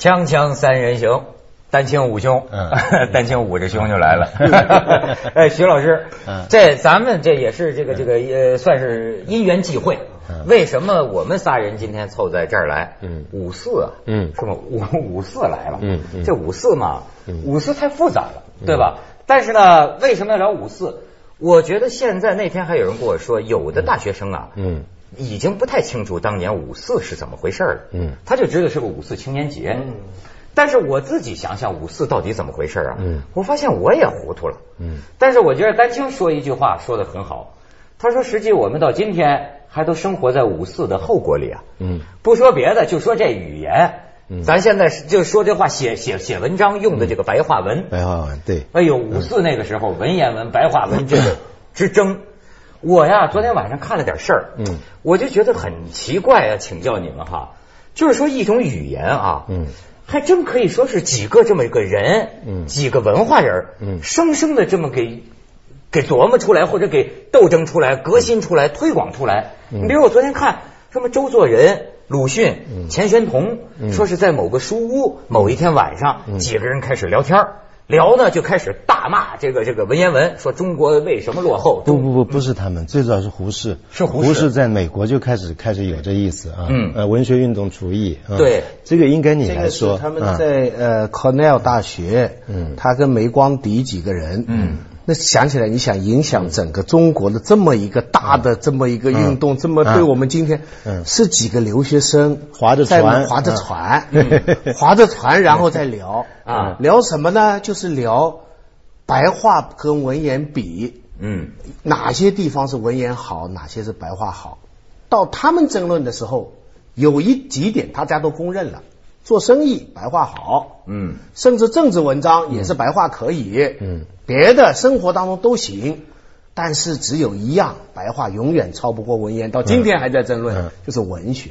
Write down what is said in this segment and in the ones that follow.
锵锵三人行，丹青五兄，嗯 丹青捂着胸就来了。哎，徐老师，嗯这咱们这也是这个这个呃，算是因缘际会。嗯为什么我们仨人今天凑在这儿来？嗯五四啊，嗯是吗？五 五四来了，嗯嗯这五四嘛嗯，五四太复杂了，对吧？但是呢，为什么要聊五四？我觉得现在那天还有人跟我说，有的大学生啊，嗯已经不太清楚当年五四是怎么回事了。嗯他就知道是个五四青年节。嗯但是我自己想想五四到底怎么回事啊？嗯我发现我也糊涂了。嗯但是我觉得丹青说一句话说的很好，他说实际我们到今天还都生活在五四的后果里啊。嗯不说别的，就说这语言，嗯咱现在是就说这话写写写文章用的这个白话文。白话文对，哎呦，五四那个时候文言文、白话文这个 之争，我呀昨天晚上看了点事儿，嗯，我就觉得很奇怪啊，请教你们哈，就是说一种语言啊，嗯，还真可以说是几个这么一个人，嗯。几个文化人，嗯。生生的这么给给琢磨出来，或者给斗争出来、革新出来、推广出来。嗯。你比如我昨天看什么周作人。鲁迅、嗯。钱玄同嗯。说是在某个书屋，某一天晚上，嗯。几个人开始聊天儿聊呢就开始大骂这个这个文言文，说中国为什么落后？不不不，不是他们，最早是胡适，是胡适。胡适在美国就开始开始有这意思啊，嗯。呃，文学运动主义，啊对，这个应该你这个是来说，他们啊。在呃 Cornell 大学，嗯。他跟梅光迪几个人，嗯，那想起来，你想影响整个中国的这么一个大的这么一个运动，这么对我们今天，嗯。是几个留学生划着船。划着嗯船，嗯。划着船，然后再聊 啊聊什么呢？就是聊白话跟文言比，嗯。哪些地方是文言好，哪些是白话好。到他们争论的时候，有一几点大家都公认了：做生意白话好，嗯。甚至政治文章也是白话可以，嗯，别的生活当中都行。但是只有一样，白话永远超不过文言，到今天还在争论，嗯。就是文学。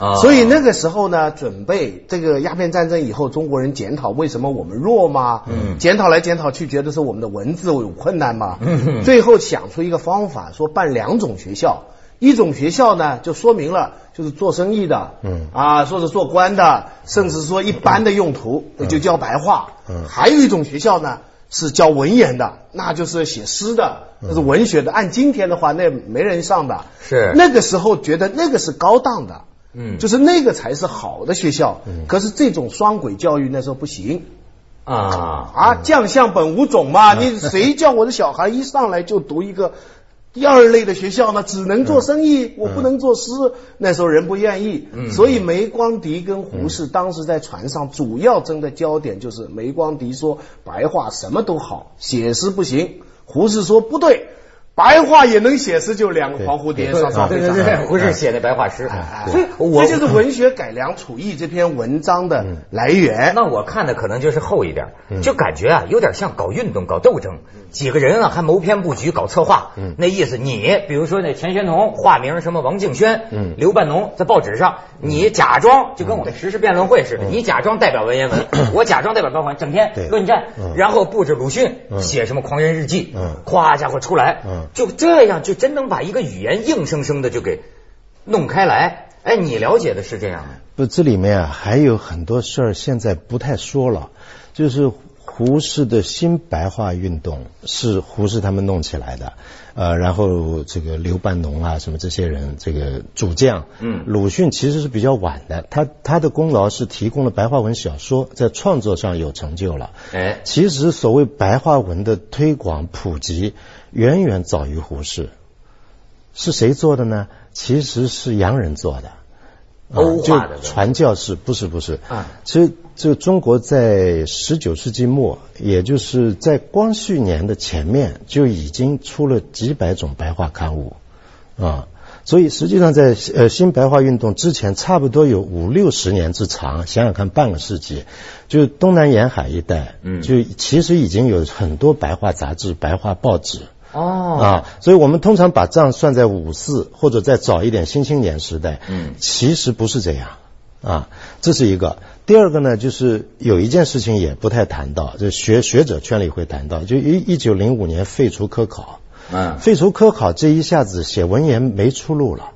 啊。所以那个时候呢，准备这个鸦片战争以后，中国人检讨为什么我们弱吗，嗯。检讨来检讨去，觉得是我们的文字有困难吗，嗯。最后想出一个方法，说办两种学校，一种学校呢就说明了就是做生意的，嗯。啊，说是做官的，甚至说一般的用途，就教白话，嗯。还有一种学校呢。是教文言的，那就是写诗的，那是文学的。按今天的话，那没人上的。是。那个时候觉得那个是高档的，嗯。就是那个才是好的学校。嗯。可是这种双轨教育那时候不行。啊。啊，将相本无种嘛，你谁叫我的小孩一上来就读一个第二类的学校呢？只能做生意，我不能做诗。那时候人不愿意，嗯所以梅光迪跟胡适当时在船上主要争的焦点就是梅光迪说白话什么都好，写诗不行。胡适说不对，白话也能写诗，就两个黄蝴蝶上上飞对对对，不是写的白话诗，哎所以我这就是文学改良刍议这篇文章的来源。那我看的可能就是厚一点，嗯。就感觉啊有点像搞运动、搞斗争，几个人啊还谋篇布局、搞策划，嗯。那意思你比如说那钱玄同化名什么王敬轩，嗯。刘半农在报纸上，你假装就跟我们时事辩论会似的，你假装代表文言文，我假装代表白话，整天对。论战嗯，然后布置鲁迅嗯。写什么狂人日记嗯，咵家伙出来嗯，就这样就真能把一个语言硬生生的就给弄开来。哎，你了解的是这样的？不，这里面啊还有很多事儿，现在不太说了。就是胡适的新白话运动是胡适他们弄起来的，呃，然后这个刘半农啊，什么这些人，这个主将，嗯鲁迅其实是比较晚的，他他的功劳是提供了白话文小说，在创作上有成就了。哎，其实所谓白话文的推广普及，远远早于胡适。是谁做的呢？其实是洋人做的。欧化的就传教士不是不是啊，其实这个中国在十九世纪末，也就是在光绪年的前面，就已经出了几百种白话刊物啊。所以实际上在呃新白话运动之前，差不多有五六十年之长，想想看半个世纪，就东南沿海一带，嗯就其实已经有很多白话杂志、白话报纸。哦啊，所以我们通常把账算在五四或者再早一点新青年时代，嗯其实不是这样啊，这是一个。第二个呢，就是有一件事情也不太谈到，就学学者圈里会谈到，就一一九零五年废除科考，嗯废除科考这一下子写文言没出路了。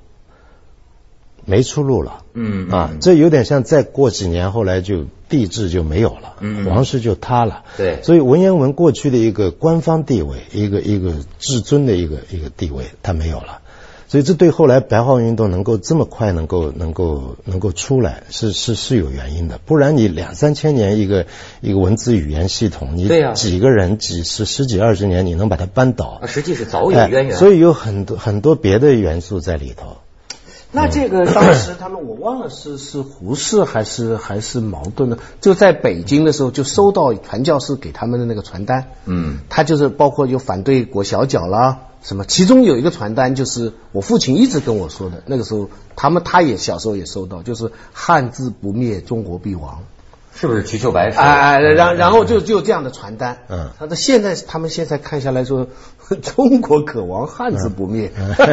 没出路了。嗯啊，这有点像再过几年，后来就帝制就没有了，嗯皇室就塌了。对所以文言文过去的一个官方地位，一个一个至尊的一个一个地位，它没有了。所以这对后来白话运动能够这么快能够能够能够出来，是是是有原因的。不然你两三千年一个一个文字语言系统，你几个人几十十几二十年，你能把它扳倒啊，？实际是早有渊源。哎所以有很多很多别的元素在里头。那这个当时他们我忘了是是胡适还是还是矛盾呢？就在北京的时候就收到传教士给他们的那个传单，嗯，他就是包括有反对裹小脚啦什么，其中有一个传单就是我父亲一直跟我说的，那个时候他们他也小时候也收到，就是汉字不灭，中国必亡。是不是瞿秋白说？哎哎，然然后就就这样的传单，嗯。他的现在他们现在看下来说，中国可亡，汉字不灭。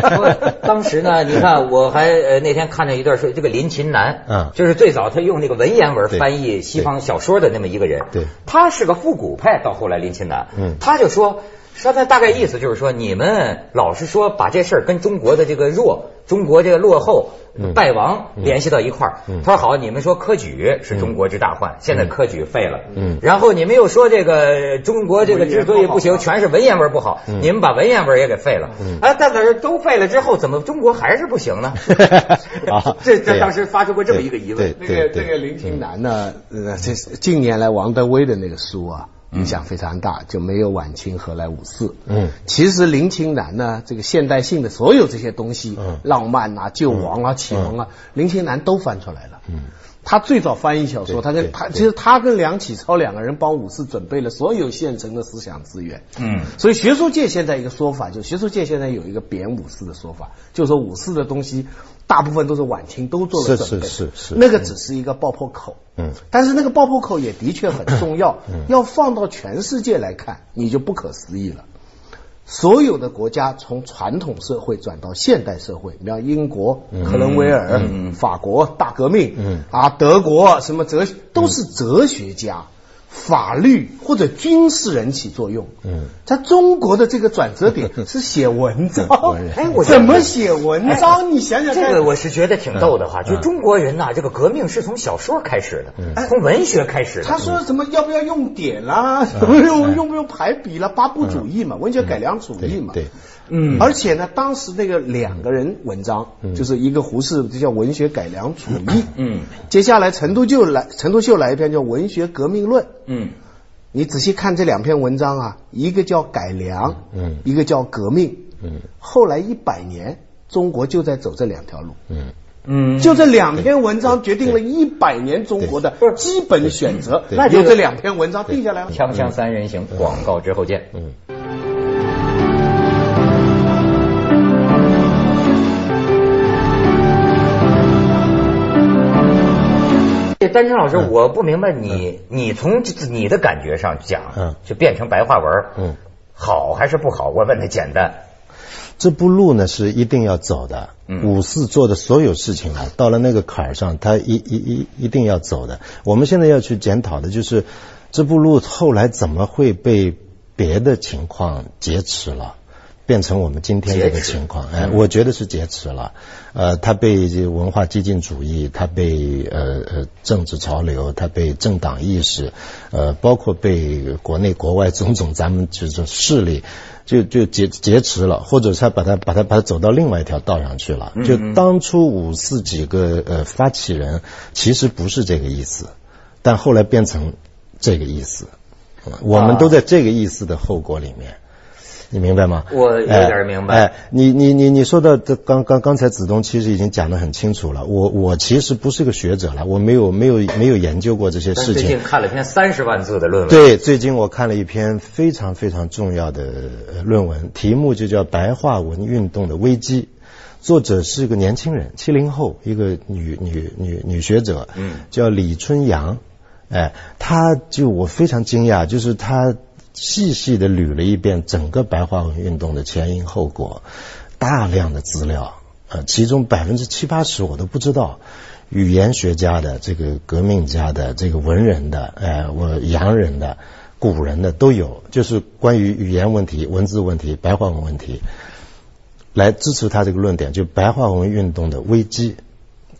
当时呢，你看，我还呃那天看了一段说，这个林琴南，嗯。就是最早他用那个文言文翻译西方小说的那么一个人，对。他是个复古派，到后来林琴南，嗯。他就说。说他大概意思就是说，你们老是说把这事儿跟中国的这个弱、中国这个落后、嗯败亡联系到一块儿。嗯他说好，你们说科举是中国之大患，现在科举废了。嗯然后你们又说这个中国这个之所以不行，全是文言文不好，嗯你们把文言文也给废了。嗯啊，但是都废了之后，怎么中国还是不行呢？啊这这当时发出过这么一个疑问。那个那个林清南呢，呃，这近年来王德威的那个书啊，影响非常大，就没有晚清何来五四。嗯其实林清南呢，这个现代性的所有这些东西，嗯浪漫啊、救亡啊、启蒙啊，林清南都翻出来了。嗯他最早翻译小说，他跟他其实他跟梁启超两个人帮五四准备了所有现成的思想资源。嗯。所以学术界现在一个说法，就学术界现在有一个贬五四的说法，就是说五四的东西大部分都是晚清都做了是准备，是是是。那个只是一个爆破口。嗯。但是那个爆破口也的确很重要，嗯。要放到全世界来看，你就不可思议了。所有的国家从传统社会转到现代社会，你像英国、克伦威尔、嗯嗯。法国大革命，嗯。啊，德国什么哲都是哲学家、法律或者军事人起作用。嗯，在中国的这个转折点 是写文章，哎我怎么写文章？你想想看，这个我是觉得挺逗的哈，嗯。就中国人呐，这个革命是从小说开始的，从文学开始的。他说什么要不要用点啦，什么用用不用排比啦，八部主义嘛，文学改良主义嘛。对对，嗯。而且呢，当时那个两个人文章，就是一个胡适，就叫文学改良主义。嗯。接下来陈独秀来，陈独秀来一篇叫《文学革命论》。嗯。你仔细看这两篇文章啊，一个叫改良，嗯。一个叫革命。嗯。后来一百年，中国就在走这两条路。嗯。嗯，就这两篇文章决定了一百年中国的基本选择，那就这两篇文章定下来了。锵锵三人行，广告之后见。嗯。这丹青老师，我不明白你，你从你的感觉上讲，嗯就变成白话文，嗯，好还是不好？我问的简单。这步路呢是一定要走的。嗯五四做的所有事情啊，到了那个坎儿上，他一一一一定要走的。我们现在要去检讨的就是这步路后来怎么会被别的情况劫持了。变成我们今天这个情况，哎，我觉得是劫持了。呃，他被这文化激进主义，他被呃呃政治潮流，他被政党意识，呃，包括被国内国外种种咱们就是势力，就就劫劫持了，或者他把他把他把他走到另外一条道上去了。就当初五四几个呃发起人其实不是这个意思，但后来变成这个意思，我们都在这个意思的后果里面。你明白吗？我有点明白。哎，你你你你说到这刚刚刚才子东其实已经讲得很清楚了。我我其实不是个学者了，我没有没有没有研究过这些事情。最近看了篇三十万字的论文。对，最近我看了一篇非常非常重要的论文，题目就叫《白话文运动的危机》，作者是个年轻人，七零后，一个女女女女学者，嗯，叫李春阳。哎，她就我非常惊讶，就是她。细细的捋了一遍整个白话文运动的前因后果，大量的资料，呃，其中百分之七八十我都不知道。语言学家的、这个革命家的、这个文人的、呃，我洋人的、古人的都有，就是关于语言问题、文字问题、白话文问题，来支持他这个论点，就白话文运动的危机。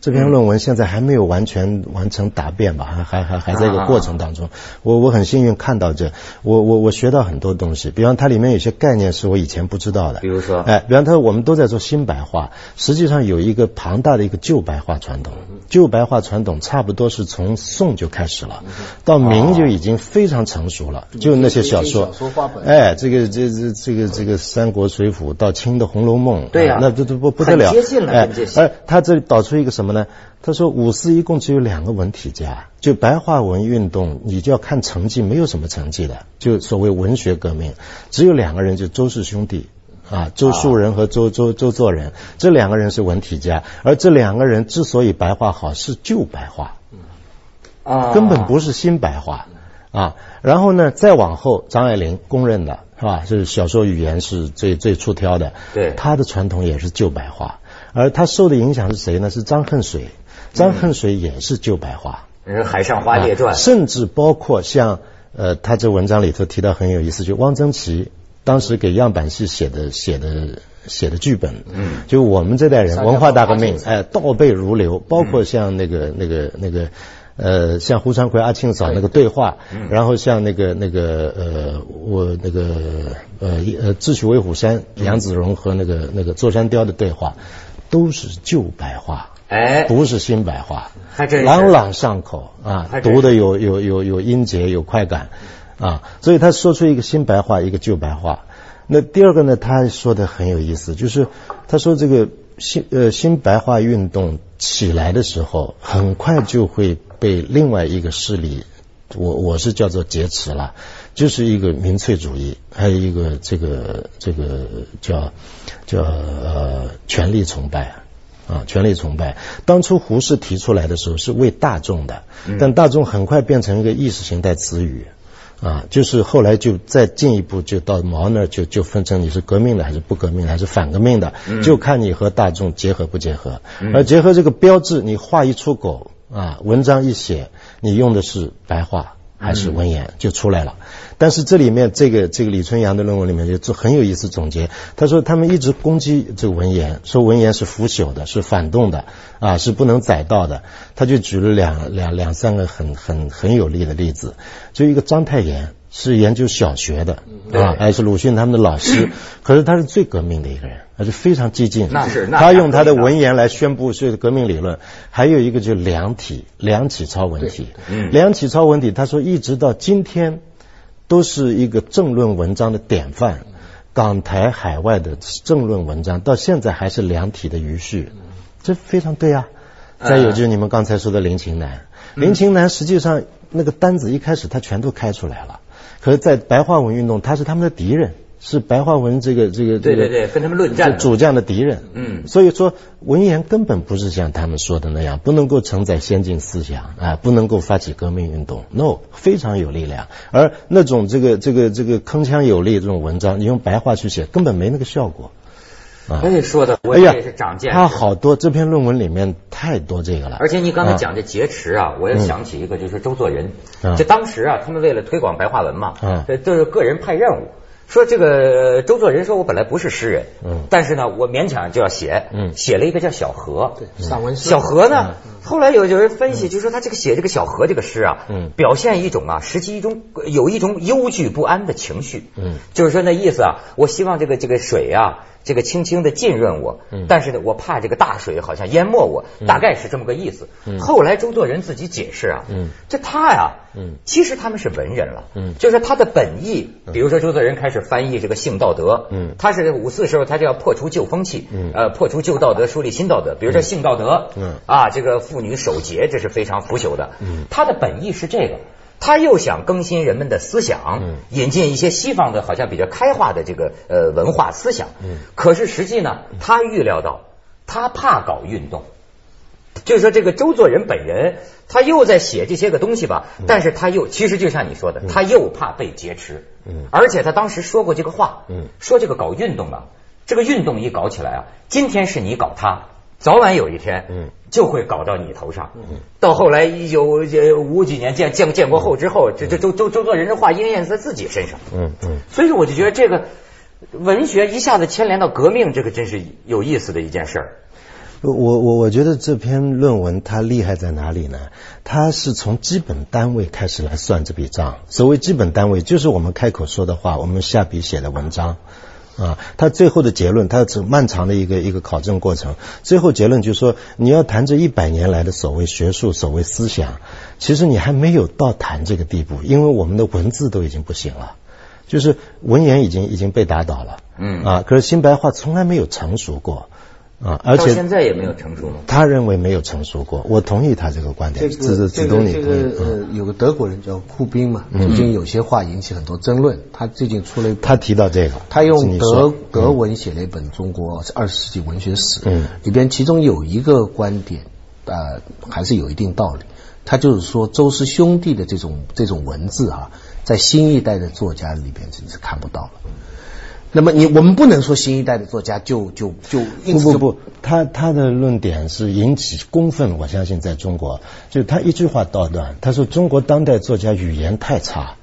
这篇论文现在还没有完全完成答辩吧，还还还还在一个过程当中。我我很幸运看到这，我我我学到很多东西，比方它里面有些概念是我以前不知道的。比如说哎，比方说我们都在做新白话，实际上有一个庞大的一个旧白话传统。旧白话传统差不多是从宋就开始了，到明就已经非常成熟了。就那些小说小说话本，哎，这个这这这个这个三国水浒到清的红楼梦，对呀啊那这这不不得了，很接近了哎他这里导出一个什么呢？他说五四一共只有两个文体家，就白话文运动，你就要看成绩，没有什么成绩的，就所谓文学革命，只有两个人，就周氏兄弟。啊，周树人和周周周作人这两个人是文体家，而这两个人之所以白话好，是旧白话，啊，根本不是新白话啊。然后呢，再往后，张爱玲公认的是吧？是小说语言是最最出挑的，对她的传统也是旧白话，而他受的影响是谁呢？是张恨水，张恨水也是旧白话。人海上花列传。啊，甚至包括像呃，他这文章里头提到很有意思，就汪曾祺当时给样板戏写的写的写的剧本，嗯，就我们这代人文化大革，命哎，倒背如流，包括像那个那个那个。呃，像胡传奎、阿庆嫂那个对。话，嗯。然后像那个那个呃，我那个呃呃，智取威虎山，杨子荣和那个那个座山雕的对话，都是旧白话，哎，不是新白话，还真是。朗朗上口啊读的有有有有音节，有快感啊，所以他说出一个新白话，一个旧白话。那第二个呢，他说的很有意思，就是他说这个新呃新白话运动起来的时候，很快就会被另外一个势力，我我是叫做劫持了，就是一个民粹主义，还有一个这个这个叫叫呃权力崇拜。啊，权力崇拜。当初胡适提出来的时候是为大众的，但大众很快变成一个意识形态词语。啊，就是后来就再进一步，就到毛那儿就就分成你是革命的还是不革命的，还是反革命的，就看你和大众结合不结合。而结合这个标志，你话一出口啊，文章一写，你用的是白话还是文言，就出来了。但是这里面这个这个李春阳的论文里面就做很有意思总结，他说他们一直攻击这个文言，说文言是腐朽的，是反动的，啊是不能载道的。他就举了两两两三个很很很有力的例子，就一个章太炎是研究小学的啊，还是鲁迅他们的老师，可是他是最革命的一个人，他是非常激进，那是那他用他的文言来宣布是革命理论。还有一个就是梁体，梁启超文体，嗯梁启超文体，他说一直到今天都是一个政论文章的典范。港台海外的政论文章到现在还是梁体的余绪，这非常对啊。再有就是你们刚才说的林琴南，林琴南实际上那个单子一开始他全都开出来了，可是，在白话文运动他是他们的敌人，是白话文这个这个这个对对对跟他们论战主将的敌人。嗯所以说文言根本不是像他们说的那样，不能够承载先进思想啊，不能够发起革命运动。No，非常有力量。而那种这个这个这个铿锵有力这种文章，你用白话去写，根本没那个效果。啊哎，说的我也是长见识。他好多这篇论文里面太多这个了。而且你刚才啊讲这劫持啊，我也想起一个，就是周作人。嗯就当时啊，他们为了推广白话文嘛，嗯这都是个人派任务。说这个周作人说，我本来不是诗人，嗯但是呢，我勉强就要写，嗯写了一个叫小河，对，散文诗。小河呢，后来有有人分析，就说他这个写这个小河这个诗啊，嗯表现一种啊，实际一种有一种忧惧不安的情绪，嗯就是说那意思啊，我希望这个这个水啊，这个轻轻的浸润我，嗯。但是呢，我怕这个大水好像淹没我，大概是这么个意思。嗯。后来周作人自己解释啊，嗯。这他呀，嗯。其实他们是文人了，嗯。就是他的本意，比如说周作人开始翻译这个性道德，嗯。他是五四时候他就要破除旧风气，嗯。呃，破除旧道德，树立新道德，比如说性道德，嗯。啊，这个妇女守节，这是非常腐朽的，嗯。他的本意是这个。他又想更新人们的思想，嗯。引进一些西方的，好像比较开化的这个呃文化思想。嗯。可是实际呢，他预料到他怕搞运动，就是说这个周作人本人，他又在写这些个东西吧，但是他又其实就像你说的，他又怕被劫持，嗯。而且他当时说过这个话，嗯。说这个搞运动啊，这个运动一搞起来啊，今天是你搞他，早晚有一天，嗯就会搞到你头上。嗯到后来一九五几年建建建国后之后，这这周周周作人的话应验在自己身上，嗯嗯。所以说我就觉得这个文学一下子牵连到革命，这个真是有意思的一件事儿。我我我觉得这篇论文它厉害在哪里呢？它是从基本单位开始来算这笔账。所谓基本单位，就是我们开口说的话，我们下笔写的文章。啊，他最后的结论，他这漫长的一个一个考证过程，最后结论就是说，你要谈这一百年来的所谓学术、所谓思想，其实你还没有到谈这个地步，因为我们的文字都已经不行了，就是文言已经已经被打倒了。嗯啊，可是新白话从来没有成熟过。啊，而且现在也没有成熟吗？他认为没有成熟过，我同意他这个观点。这个这个这个呃，有个德国人叫库宾嘛，最近有些话引起很多争论。他最近出了一他提到这个，他用德德文写了一本《中国二十世纪文学史》，嗯，里边其中有一个观点，啊，还是有一定道理。他就是说，周氏兄弟的这种这种文字啊，在新一代的作家里边真是看不到了。那么你我们不能说新一代的作家就就就不不不，他他的论点是引起公愤，我相信在中国，就他一句话道断，他说中国当代作家语言太差，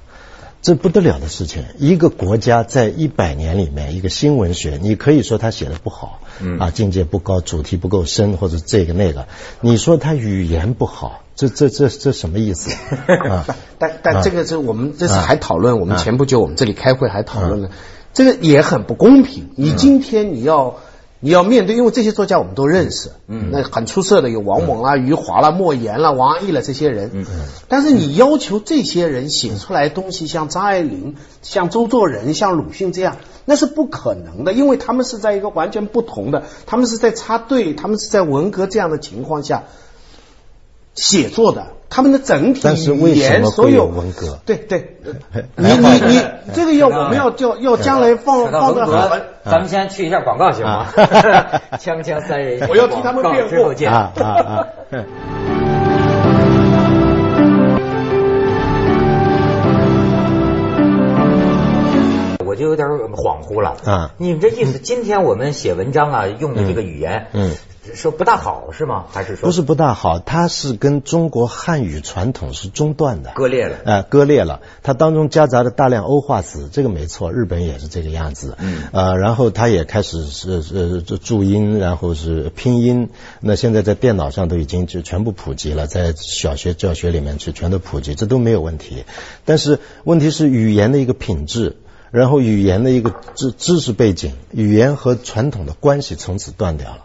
这不得了的事情。一个国家在一百年里面，一个新文学，你可以说他写的不好，啊，境界不高，主题不够深，或者这个那个，你说他语言不好，这这这这什么意思？啊，但但这个是我们这次还讨论，我们前不久我们这里开会还讨论了。这个也很不公平。你今天你要你要面对，因为这些作家我们都认识，嗯，那很出色的有王蒙啦、余华啦、莫言啦、王安忆啦这些人，嗯嗯。但是你要求这些人写出来东西像张爱玲、像周作人、像鲁迅这样，那是不可能的，因为他们是在一个完全不同的，他们是在插队，他们是在文革这样的情况下写作的。他们的整体语言，所有文革，对对，你你你，这个要我们要叫要将来放放在好，咱们先去一下广告行吗？锵锵三人，我要替他们辩护。见啊啊啊！我就有点恍惚了啊！你们这意思，今天我们写文章啊，用的这个语言，嗯。说不大好是吗？还是说不是不大好？它是跟中国汉语传统是中断的，割裂了。呃，割裂了。它当中夹杂着大量欧化词，这个没错。日本也是这个样子。嗯。呃，然后它也开始是是注音，然后是拼音。那现在在电脑上都已经就全部普及了，在小学教学里面去全都普及，这都没有问题。但是问题是语言的一个品质，然后语言的一个知知识背景，语言和传统的关系从此断掉了。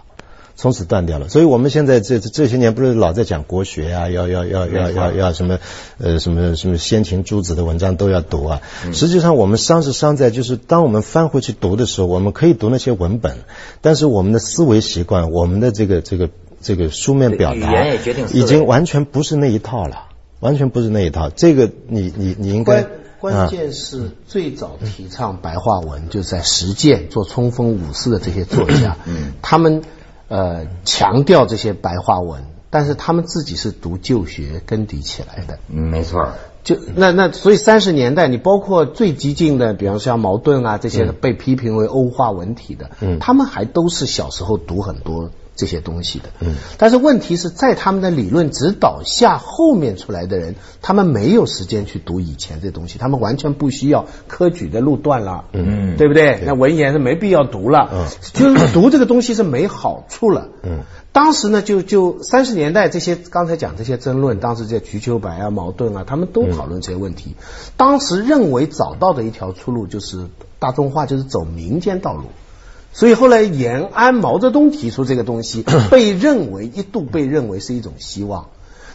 从此断掉了，所以我们现在这这些年不是老在讲国学啊，要要要要要要什么呃什么什么先秦诸子的文章都要读啊。实际上我们伤是伤在就是当我们翻回去读的时候，我们可以读那些文本，但是我们的思维习惯，我们的这个这个这个书面表达，已经完全不是那一套了，完全不是那一套。这个你你你应该关键是最早提倡白话文，就在实践做冲锋武士的这些作家，嗯，他们。呃，强调这些白话文，但是他们自己是读旧学根底起来的。嗯，没错。就那那，所以三十年代，你包括最激进的，比方说像茅盾啊这些被批评为欧化文体的，嗯，他们还都是小时候读很多。这些东西的，嗯，但是问题是在他们的理论指导下，后面出来的人，他们没有时间去读以前这东西，他们完全不需要科举的路段了，嗯，对不对？那文言是没必要读了，嗯，就是读这个东西是没好处了，嗯，当时呢，就就三十年代这些刚才讲这些争论，当时这瞿秋白啊、茅盾啊，他们都讨论这些问题，当时认为找到的一条出路就是大众化，就是走民间道路。所以后来延安毛泽东提出这个东西，被认为一度被认为是一种希望。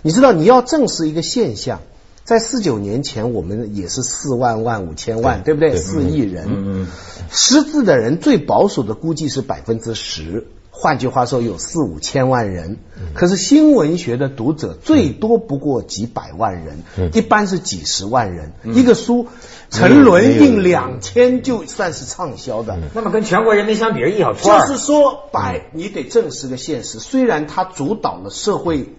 你知道，你要证实一个现象，在四九年前，我们也是四万万五千万，对不对？四亿人，嗯识字的人最保守的估计是百分之十。换句话说，有四五千万人，可是新文学的读者最多不过几百万人，一般是几十万人。一个书沉沦印两千，就算是畅销的。那么跟全国人民相比，一小撮。就是说，百你得正视个现实，虽然它主导了社会。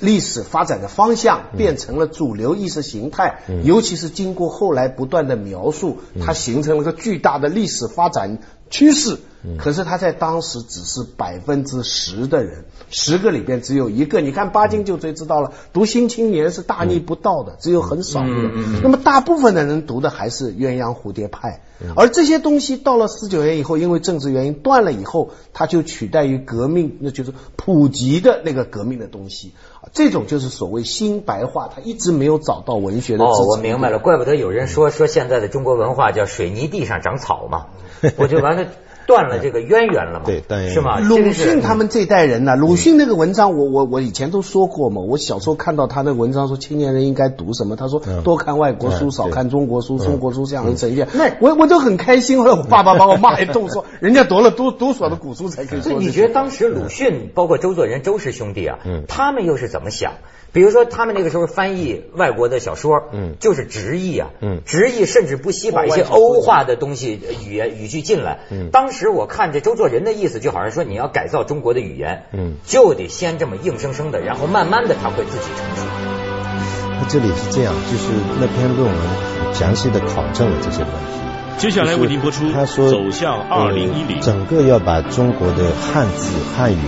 历史发展的方向变成了主流意识形态，尤其是经过后来不断的描述，它形成了个巨大的历史发展趋势。可是他在当时只是百分之十的人，十个里边只有一个。你看巴金就最知道了，读《新青年》是大逆不道的，只有很少的人。那么大部分的人读的还是鸳鸯蝴蝶派。而这些东西到了四九年以后，因为政治原因断了以后，它就取代于革命，那就是普及的那个革命的东西。这种就是所谓新白话，它一直没有找到文学的支哦，我明白了，怪不得有人说说现在的中国文化叫水泥地上长草嘛，我就完了断了这个渊源了嘛，对对是吗？鲁迅他们这代人呢、鲁迅那个文章我，我我以前都说过嘛。我小时候看到他的文章说青年人应该读什么，他说嗯多看外国书，嗯少看中国书，中国书向人呈现。那我我都很开心，后来我爸爸把我骂一顿，说 人家读了多多少的古书才可以所以。你觉得当时鲁迅，包括周作人、周氏兄弟啊，嗯他们又是怎么想？比如说，他们那个时候翻译外国的小说，嗯就是直译啊，嗯直译甚至不惜把一些欧化的东西、语言语句进来。嗯当时我看这周作人的意思，就好像说你要改造中国的语言，嗯就得先这么硬生生的，然后慢慢的它会自己成熟。那这里是这样，就是那篇论文详细的考证了这些问题。接下来为您播出他说，走向二零一零整个要把中国的汉字汉语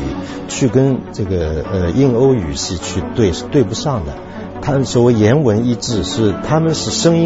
去跟这个呃印欧语系去对是对不上的。他所谓言文一致是他们是声音。